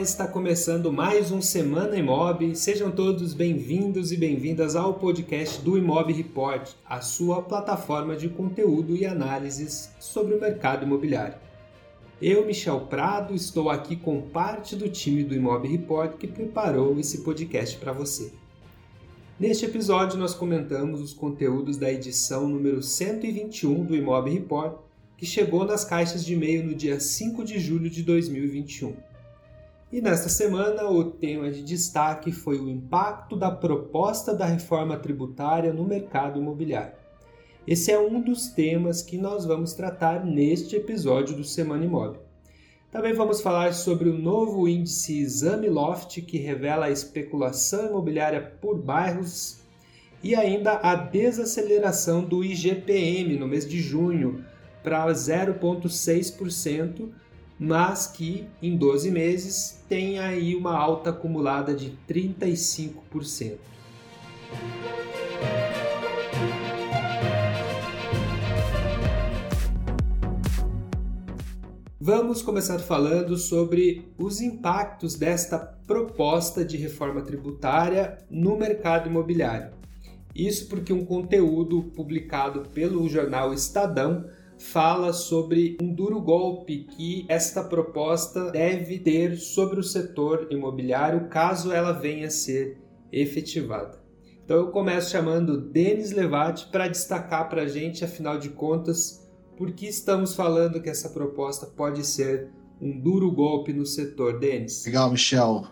Está começando mais um Semana Imob. Sejam todos bem-vindos e bem-vindas ao podcast do Imob Report, a sua plataforma de conteúdo e análises sobre o mercado imobiliário. Eu, Michel Prado, estou aqui com parte do time do Imob Report que preparou esse podcast para você. Neste episódio, nós comentamos os conteúdos da edição número 121 do Imob Report, que chegou nas caixas de e-mail no dia 5 de julho de 2021. E nesta semana, o tema de destaque foi o impacto da proposta da reforma tributária no mercado imobiliário. Esse é um dos temas que nós vamos tratar neste episódio do Semana Imóvel. Também vamos falar sobre o novo índice Exame Loft, que revela a especulação imobiliária por bairros, e ainda a desaceleração do IGPM no mês de junho para 0,6% mas que em 12 meses tem aí uma alta acumulada de 35%. Vamos começar falando sobre os impactos desta proposta de reforma tributária no mercado imobiliário. Isso porque um conteúdo publicado pelo jornal Estadão fala sobre um duro golpe que esta proposta deve ter sobre o setor imobiliário caso ela venha a ser efetivada. Então eu começo chamando Denis Levati para destacar para a gente, afinal de contas, por que estamos falando que essa proposta pode ser um duro golpe no setor, Denis. Legal, Michel.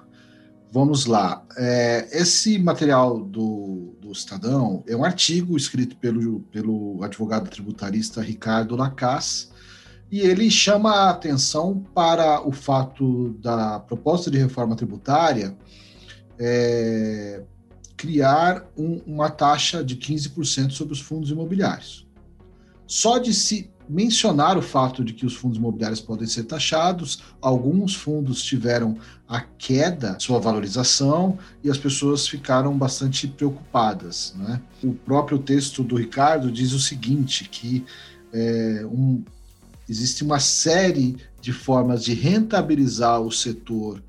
Vamos lá. É, esse material do, do Estadão é um artigo escrito pelo, pelo advogado tributarista Ricardo Lacaz, e ele chama a atenção para o fato da proposta de reforma tributária é, criar um, uma taxa de 15% sobre os fundos imobiliários. Só de se mencionar o fato de que os fundos imobiliários podem ser taxados, alguns fundos tiveram a queda sua valorização e as pessoas ficaram bastante preocupadas. Né? O próprio texto do Ricardo diz o seguinte, que é, um, existe uma série de formas de rentabilizar o setor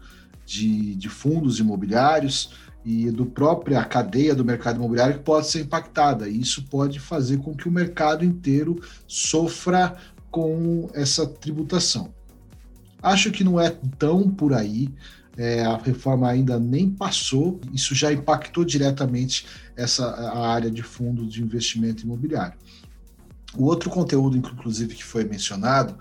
de, de fundos imobiliários, e do própria cadeia do mercado imobiliário que pode ser impactada. E isso pode fazer com que o mercado inteiro sofra com essa tributação. Acho que não é tão por aí. É, a reforma ainda nem passou, isso já impactou diretamente essa a área de fundos de investimento imobiliário. O outro conteúdo, inclusive, que foi mencionado,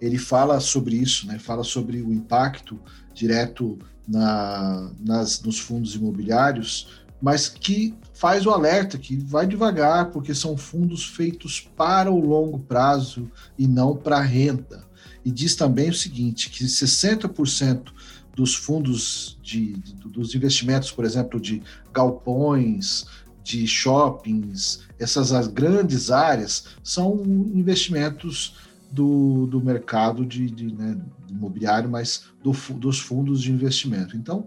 ele fala sobre isso, né? fala sobre o impacto direto na, nas, nos fundos imobiliários, mas que faz o alerta que vai devagar, porque são fundos feitos para o longo prazo e não para renda. E diz também o seguinte, que 60% dos fundos de, de, dos investimentos, por exemplo, de galpões, de shoppings, essas grandes áreas, são investimentos do, do mercado de, de né, imobiliário, mas do, dos fundos de investimento. Então,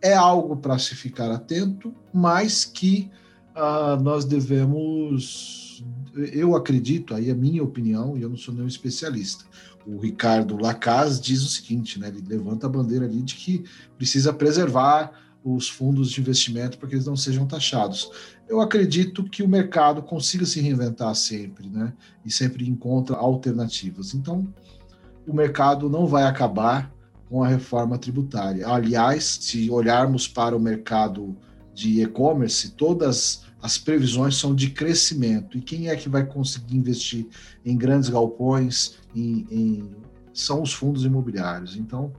é algo para se ficar atento, mas que uh, nós devemos, eu acredito, aí é a minha opinião, e eu não sou nenhum especialista. O Ricardo Lacaz diz o seguinte, né, ele levanta a bandeira ali de que precisa preservar os fundos de investimento para que eles não sejam taxados. Eu acredito que o mercado consiga se reinventar sempre, né? E sempre encontra alternativas. Então, o mercado não vai acabar com a reforma tributária. Aliás, se olharmos para o mercado de e-commerce, todas as previsões são de crescimento. E quem é que vai conseguir investir em grandes galpões? Em, em... São os fundos imobiliários. Então,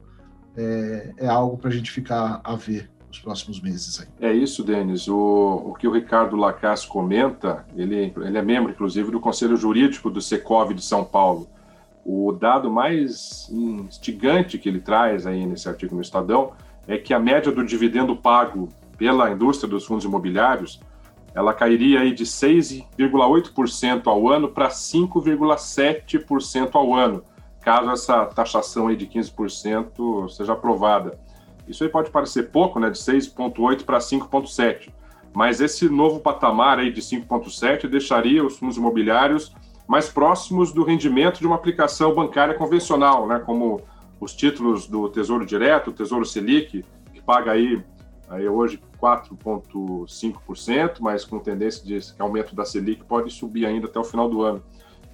é, é algo para a gente ficar a ver nos próximos meses. Aí. É isso, Denis. O, o que o Ricardo Lacasse comenta, ele, ele é membro, inclusive, do Conselho Jurídico do Secov de São Paulo. O dado mais instigante que ele traz aí nesse artigo no Estadão é que a média do dividendo pago pela indústria dos fundos imobiliários ela cairia aí de 6,8% ao ano para 5,7% ao ano, caso essa taxação aí de 15% seja aprovada. Isso aí pode parecer pouco, né, de 6,8 para 5,7, mas esse novo patamar aí de 5,7 deixaria os fundos imobiliários mais próximos do rendimento de uma aplicação bancária convencional, né, como os títulos do Tesouro Direto, o Tesouro Selic, que paga aí, aí hoje 4,5%, mas com tendência de aumento da Selic pode subir ainda até o final do ano.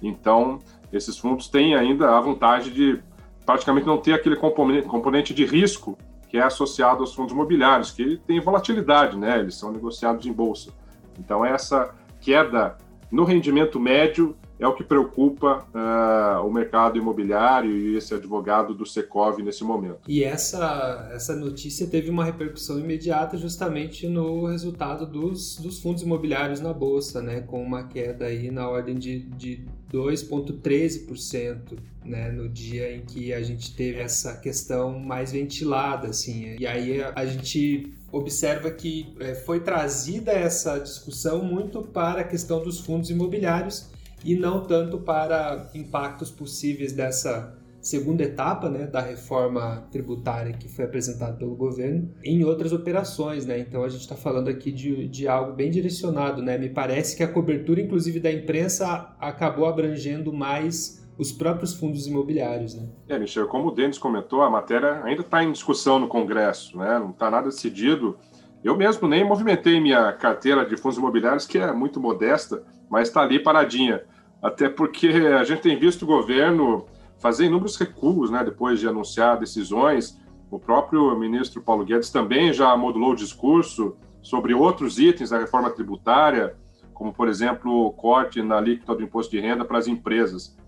Então, esses fundos têm ainda a vantagem de praticamente não ter aquele componente, componente de risco que é associado aos fundos imobiliários, que tem volatilidade, né? Eles são negociados em bolsa. Então, essa queda no rendimento médio é o que preocupa uh, o mercado imobiliário e esse advogado do Secov nesse momento. E essa, essa notícia teve uma repercussão imediata justamente no resultado dos, dos fundos imobiliários na Bolsa, né, com uma queda aí na ordem de, de 2,13% né, no dia em que a gente teve essa questão mais ventilada. Assim. E aí a, a gente observa que é, foi trazida essa discussão muito para a questão dos fundos imobiliários e não tanto para impactos possíveis dessa segunda etapa né, da reforma tributária que foi apresentada pelo governo em outras operações. Né? Então a gente está falando aqui de, de algo bem direcionado. Né? Me parece que a cobertura, inclusive, da imprensa acabou abrangendo mais os próprios fundos imobiliários. Né? É, Michel, como o Denis comentou, a matéria ainda está em discussão no Congresso, né? não está nada decidido. Eu mesmo nem movimentei minha carteira de fundos imobiliários, que é muito modesta, mas está ali paradinha. Até porque a gente tem visto o governo fazer inúmeros recuos, né, depois de anunciar decisões. O próprio ministro Paulo Guedes também já modulou o discurso sobre outros itens da reforma tributária, como, por exemplo, o corte na alíquota do imposto de renda para as empresas.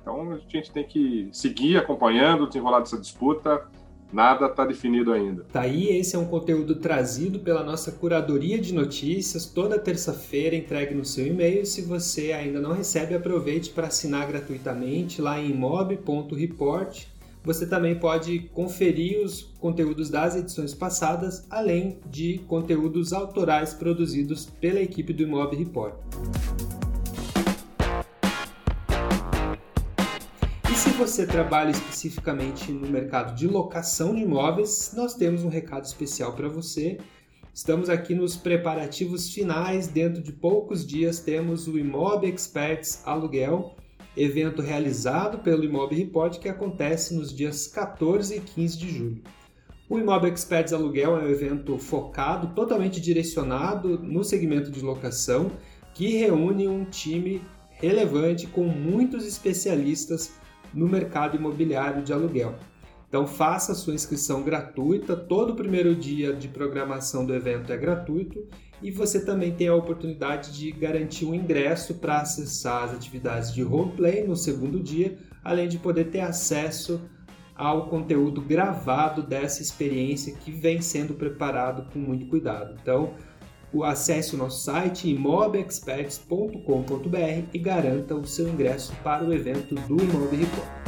Então, a gente tem que seguir acompanhando o desenrolar dessa disputa Nada está definido ainda. Tá aí, esse é um conteúdo trazido pela nossa curadoria de notícias, toda terça-feira entregue no seu e-mail. Se você ainda não recebe, aproveite para assinar gratuitamente lá em mob.report. Você também pode conferir os conteúdos das edições passadas, além de conteúdos autorais produzidos pela equipe do Imob Report. Você trabalha especificamente no mercado de locação de imóveis, nós temos um recado especial para você. Estamos aqui nos preparativos finais. Dentro de poucos dias temos o Imob Experts Aluguel, evento realizado pelo Imob Report que acontece nos dias 14 e 15 de julho. O Imob Experts Aluguel é um evento focado, totalmente direcionado no segmento de locação, que reúne um time relevante com muitos especialistas no mercado imobiliário de aluguel. Então faça sua inscrição gratuita, todo o primeiro dia de programação do evento é gratuito e você também tem a oportunidade de garantir um ingresso para acessar as atividades de roleplay no segundo dia, além de poder ter acesso ao conteúdo gravado dessa experiência que vem sendo preparado com muito cuidado. Então, acesse o nosso site imobexperts.com.br e garanta o seu ingresso para o evento do Imob Report.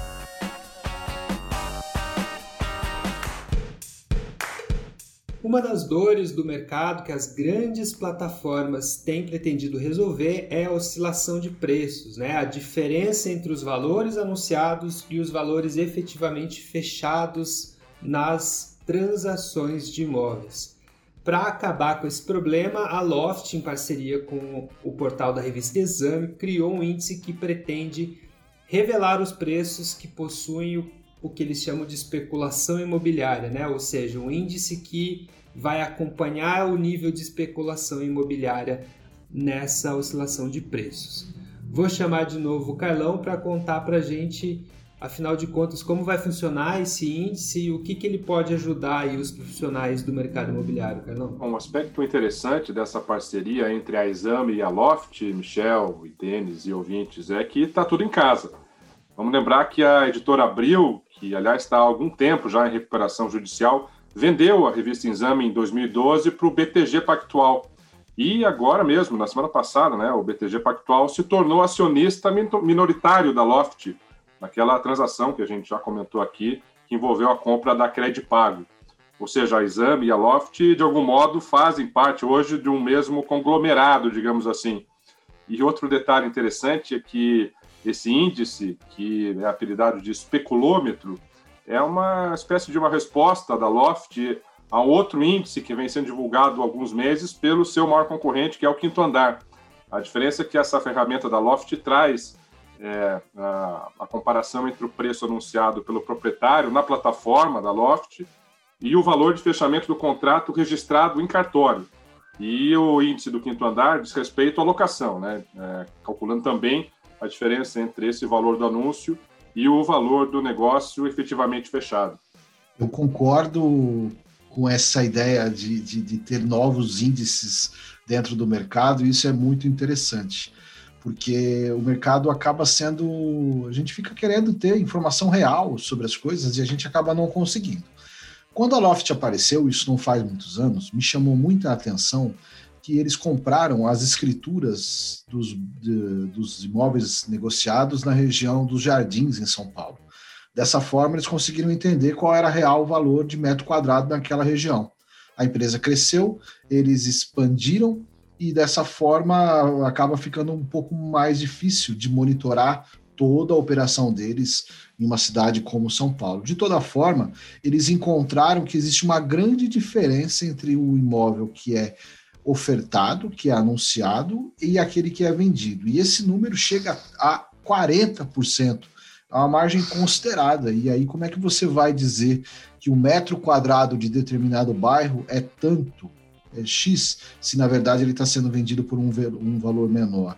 Uma das dores do mercado que as grandes plataformas têm pretendido resolver é a oscilação de preços, né? a diferença entre os valores anunciados e os valores efetivamente fechados nas transações de imóveis. Para acabar com esse problema, a Loft, em parceria com o portal da revista Exame, criou um índice que pretende revelar os preços que possuem o, o que eles chamam de especulação imobiliária, né? ou seja, um índice que vai acompanhar o nível de especulação imobiliária nessa oscilação de preços. Vou chamar de novo o Carlão para contar para a gente Afinal de contas, como vai funcionar esse índice e o que, que ele pode ajudar aí os profissionais do mercado imobiliário, Carlão? Um aspecto interessante dessa parceria entre a Exame e a Loft, Michel, e Denis e ouvintes, é que está tudo em casa. Vamos lembrar que a editora Abril, que aliás está há algum tempo já em recuperação judicial, vendeu a revista Exame em 2012 para o BTG Pactual. E agora mesmo, na semana passada, né, o BTG Pactual se tornou acionista minoritário da Loft, naquela transação que a gente já comentou aqui, que envolveu a compra da Pago. Ou seja, a Exame e a Loft, de algum modo, fazem parte hoje de um mesmo conglomerado, digamos assim. E outro detalhe interessante é que esse índice, que é apelidado de especulômetro, é uma espécie de uma resposta da Loft a outro índice que vem sendo divulgado há alguns meses pelo seu maior concorrente, que é o Quinto Andar. A diferença é que essa ferramenta da Loft traz é a, a, comparação entre o preço anunciado pelo proprietário na plataforma da Loft e o valor de fechamento do contrato registrado em cartório. E o índice do quinto andar diz respeito à locação, né? É, calculando também a diferença entre esse valor do anúncio e o valor do negócio efetivamente fechado. Eu concordo com essa ideia de, de, de ter novos índices dentro do mercado, e isso é muito interessante porque o mercado acaba sendo. A gente fica querendo ter informação real sobre as coisas e a gente acaba não conseguindo. Quando a Loft apareceu, isso não faz muitos anos, me chamou muita atenção que eles compraram as escrituras dos, de, dos imóveis negociados na região dos Jardins, em São Paulo. Dessa forma, eles conseguiram entender qual era real o valor de metro quadrado naquela região. A empresa cresceu, eles expandiram e dessa forma acaba ficando um pouco mais difícil de monitorar toda a operação deles em uma cidade como São Paulo. De toda forma, eles encontraram que existe uma grande diferença entre o imóvel que é ofertado, que é anunciado, e aquele que é vendido. E esse número chega a 40%, é uma margem considerada. E aí, como é que você vai dizer que o metro quadrado de determinado bairro é tanto? X, se na verdade ele está sendo vendido por um, um valor menor.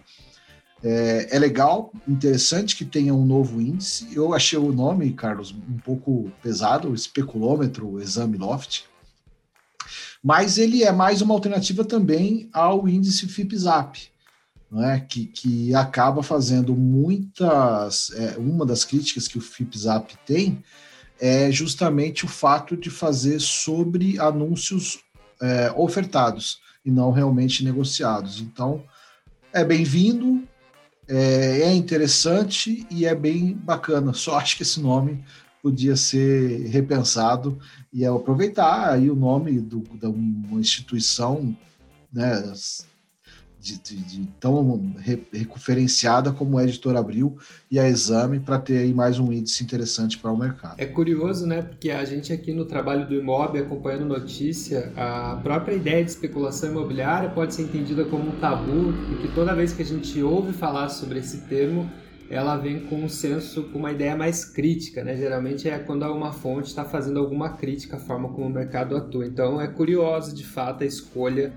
É, é, legal, interessante que tenha um novo índice. Eu achei o nome, Carlos, um pouco pesado, o especulômetro, o exame Loft, mas ele é mais uma alternativa também ao índice FIPZAP, não é? que, que acaba fazendo muitas. É, uma das críticas que o FIPZAP tem é justamente o fato de fazer sobre anúncios é, ofertados e não realmente negociados. Então, é bem-vindo, é, é, interessante e é bem bacana. Só acho que esse nome podia ser repensado e é aproveitar aí o nome do, da uma instituição né, de, de, tão referenciada como a Editora Abril e a Exame para ter aí mais um índice interessante para o mercado. É curioso, né? Porque a gente aqui no trabalho do Imob, acompanhando notícia, a própria ideia de especulação imobiliária pode ser entendida como um tabu, porque toda vez que a gente ouve falar sobre esse termo, ela vem com um senso, com uma ideia mais crítica, né? Geralmente é quando uma fonte está fazendo alguma crítica à forma como o mercado atua. Então é curioso, de fato, a escolha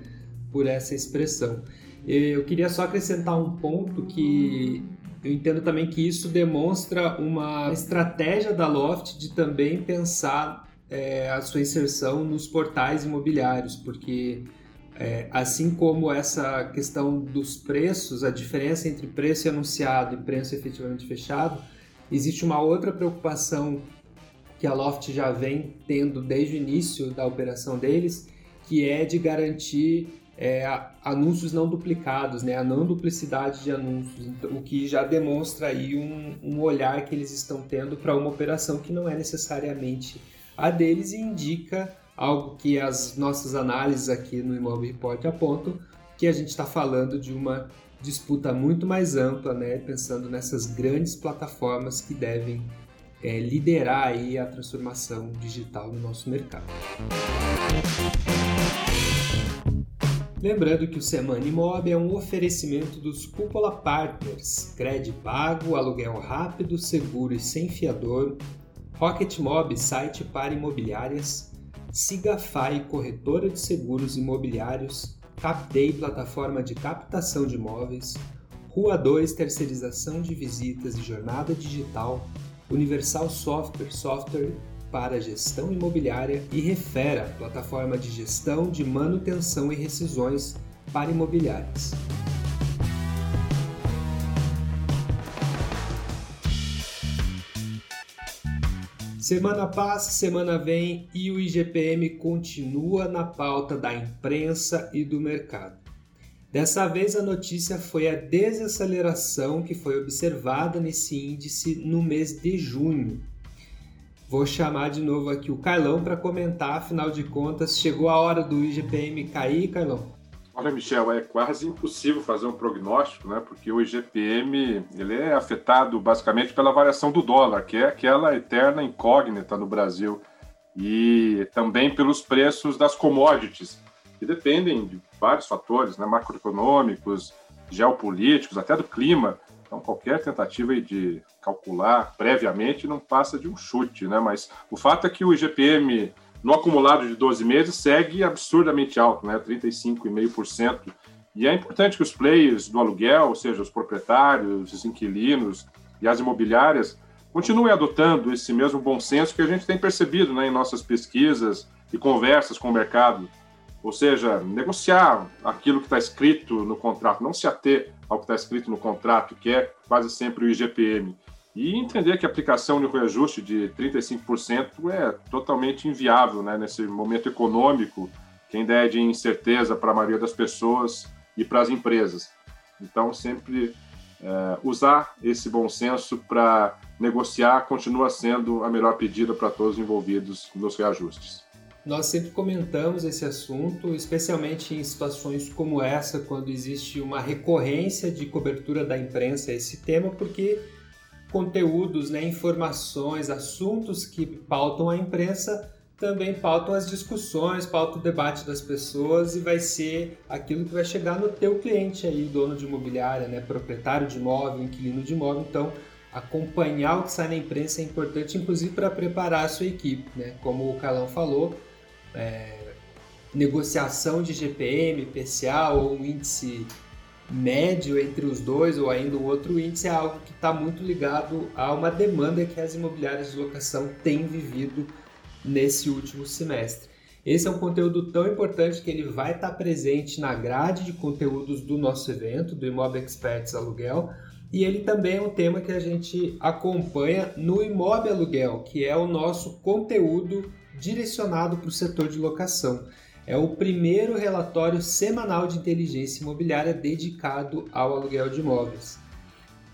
por essa expressão. Eu queria só acrescentar um ponto que eu entendo também que isso demonstra uma estratégia da Loft de também pensar é, a sua inserção nos portais imobiliários, porque é, assim como essa questão dos preços, a diferença entre preço anunciado e preço efetivamente fechado, existe uma outra preocupação que a Loft já vem tendo desde o início da operação deles, que é de garantir é, anúncios não duplicados, né? a não duplicidade de anúncios, então, o que já demonstra aí um, um olhar que eles estão tendo para uma operação que não é necessariamente a deles e indica algo que as nossas análises aqui no Imóvel Report apontam, que a gente está falando de uma disputa muito mais ampla, né? pensando nessas grandes plataformas que devem é, liderar aí a transformação digital no nosso mercado. Lembrando que o Semana Imob é um oferecimento dos Cúpula Partners, crédito pago, aluguel rápido, seguro e sem fiador, Rocket Mob, site para imobiliárias, Sigafai, corretora de seguros imobiliários, Capday, plataforma de captação de imóveis, Rua 2, terceirização de visitas e jornada digital, Universal Software, software para gestão imobiliária e Refera, plataforma de gestão de manutenção e rescisões para imobiliárias. Semana passa, semana vem e o IGPM continua na pauta da imprensa e do mercado. Dessa vez a notícia foi a desaceleração que foi observada nesse índice no mês de junho, Vou chamar de novo aqui o Carlão para comentar, afinal de contas, chegou a hora do IGPM cair, Carlão? Olha, Michel, é quase impossível fazer um prognóstico, né? Porque o IGPM ele é afetado basicamente pela variação do dólar, que é aquela eterna incógnita no Brasil, e também pelos preços das commodities, que dependem de vários fatores, né? macroeconômicos, geopolíticos, até do clima. Então, qualquer tentativa de calcular previamente não passa de um chute, né? Mas o fato é que o IGPM no acumulado de 12 meses segue absurdamente alto, né? 35,5%. E é importante que os players do aluguel, ou seja, os proprietários, os inquilinos e as imobiliárias, continuem adotando esse mesmo bom senso que a gente tem percebido né, em nossas pesquisas e conversas com o mercado. Ou seja, negociar aquilo que está escrito no contrato, não se ater ao que está escrito no contrato, que é quase sempre o IGPM. E entender que a aplicação de reajuste de 35% é totalmente inviável né, nesse momento econômico, que ainda é de incerteza para a maioria das pessoas e para as empresas. Então, sempre é, usar esse bom senso para negociar continua sendo a melhor pedida para todos os envolvidos nos reajustes. Nós sempre comentamos esse assunto, especialmente em situações como essa, quando existe uma recorrência de cobertura da imprensa a esse tema, porque conteúdos, né, informações, assuntos que pautam a imprensa também pautam as discussões, pautam o debate das pessoas e vai ser aquilo que vai chegar no teu cliente aí, dono de imobiliária, né, proprietário de imóvel, inquilino de imóvel. Então, acompanhar o que sai na imprensa é importante, inclusive para preparar a sua equipe, né? Como o Calão falou, é, negociação de GPM, PCA ou um índice médio entre os dois ou ainda um outro índice é algo que está muito ligado a uma demanda que as imobiliárias de locação têm vivido nesse último semestre. Esse é um conteúdo tão importante que ele vai estar presente na grade de conteúdos do nosso evento, do Imóvel Experts Aluguel, e ele também é um tema que a gente acompanha no Imóvel Aluguel, que é o nosso conteúdo direcionado para o setor de locação. É o primeiro relatório semanal de inteligência imobiliária dedicado ao aluguel de imóveis.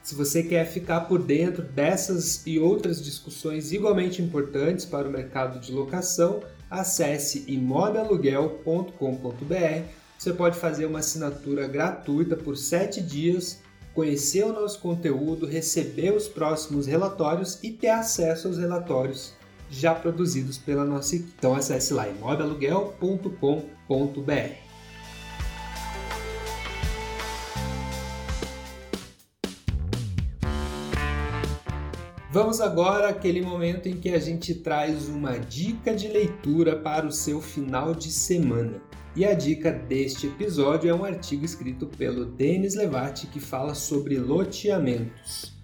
Se você quer ficar por dentro dessas e outras discussões igualmente importantes para o mercado de locação, acesse imobilaluguel.com.br. Você pode fazer uma assinatura gratuita por 7 dias, conhecer o nosso conteúdo, receber os próximos relatórios e ter acesso aos relatórios já produzidos pela nossa equipe. Então acesse lá imobilaluguel.com.br. Vamos agora àquele momento em que a gente traz uma dica de leitura para o seu final de semana. E a dica deste episódio é um artigo escrito pelo Denis Levati que fala sobre loteamentos.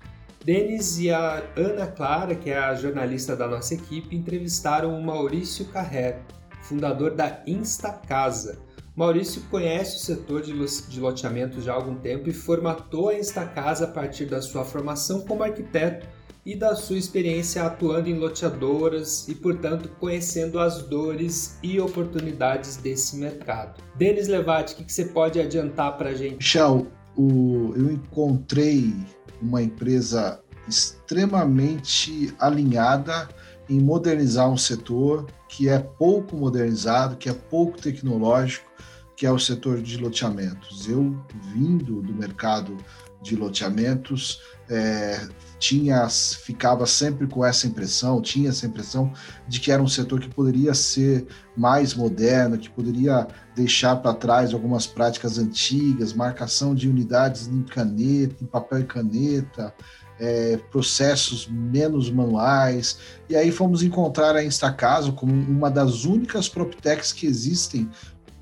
Denis e a Ana Clara, que é a jornalista da nossa equipe, entrevistaram o Maurício Carrer, fundador da Instacasa. Maurício conhece o setor de loteamentos já há algum tempo e formatou a Instacasa a partir da sua formação como arquiteto e da sua experiência atuando em loteadoras e, portanto, conhecendo as dores e oportunidades desse mercado. Denis Levati, o que, você pode adiantar para a gente? Michel, o, eu encontrei uma empresa extremamente alinhada em modernizar um setor que é pouco modernizado, que é pouco tecnológico, que é o setor de loteamentos. Eu, vindo do mercado de loteamentos, é, tinha, ficava sempre com essa impressão, tinha essa impressão de que era um setor que poderia ser mais moderno, que poderia deixar para trás algumas práticas antigas, marcação de unidades em caneta, em papel e caneta, é, processos menos manuais. E aí fomos encontrar a Instacaso como uma das únicas PropTechs que existem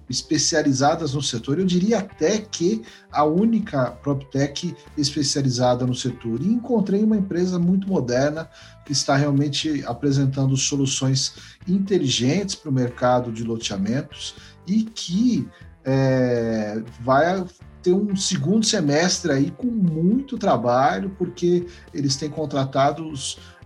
especializadas no setor. Eu diria até que a única PropTech especializada no setor. E encontrei uma empresa muito moderna que está realmente apresentando soluções inteligentes para o mercado de loteamentos e que é, vai ter um segundo semestre aí com muito trabalho, porque eles têm contratado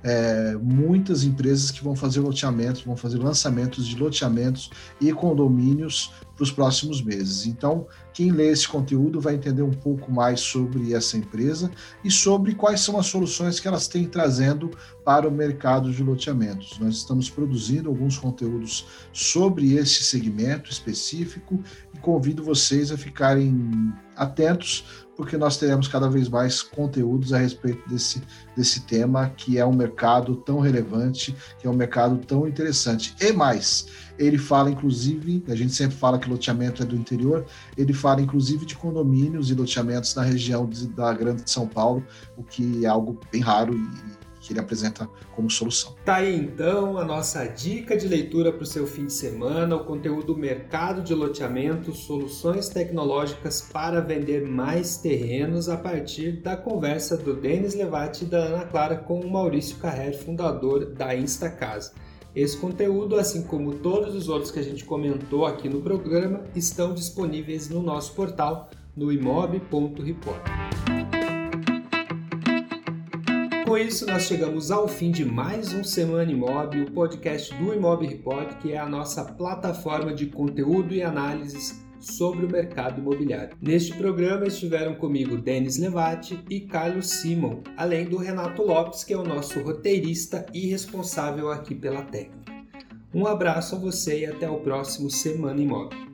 é, muitas empresas que vão fazer loteamentos, vão fazer lançamentos de loteamentos e condomínios para os próximos meses. Então, quem lê esse conteúdo vai entender um pouco mais sobre essa empresa e sobre quais são as soluções que elas têm trazendo para o mercado de loteamentos. Nós estamos produzindo alguns conteúdos sobre esse segmento específico e convido vocês a ficarem atentos porque nós teremos cada vez mais conteúdos a respeito desse, desse tema, que é um mercado tão relevante, que é um mercado tão interessante. E mais, ele fala inclusive, a gente sempre fala que loteamento é do interior, ele fala inclusive de condomínios e loteamentos na região de, da Grande São Paulo, o que é algo bem raro e que ele apresenta como solução. Tá aí então a nossa dica de leitura para o seu fim de semana, o conteúdo Mercado de Loteamento, soluções tecnológicas para vender mais terrenos a partir da conversa do Denis Levati e da Ana Clara com o Maurício Carrer, fundador da Instacasa. Esse conteúdo, assim como todos os outros que a gente comentou aqui no programa, estão disponíveis no nosso portal no imob.report. Com isso, nós chegamos ao fim de mais um Semana Imob, o podcast do Imob Report, que é a nossa plataforma de conteúdo e análises sobre o mercado imobiliário. Neste programa estiveram comigo Denis Levati e Carlos Simon, além do Renato Lopes, que é o nosso roteirista e responsável aqui pela técnica. Um abraço a você e até o próximo Semana Imóvel.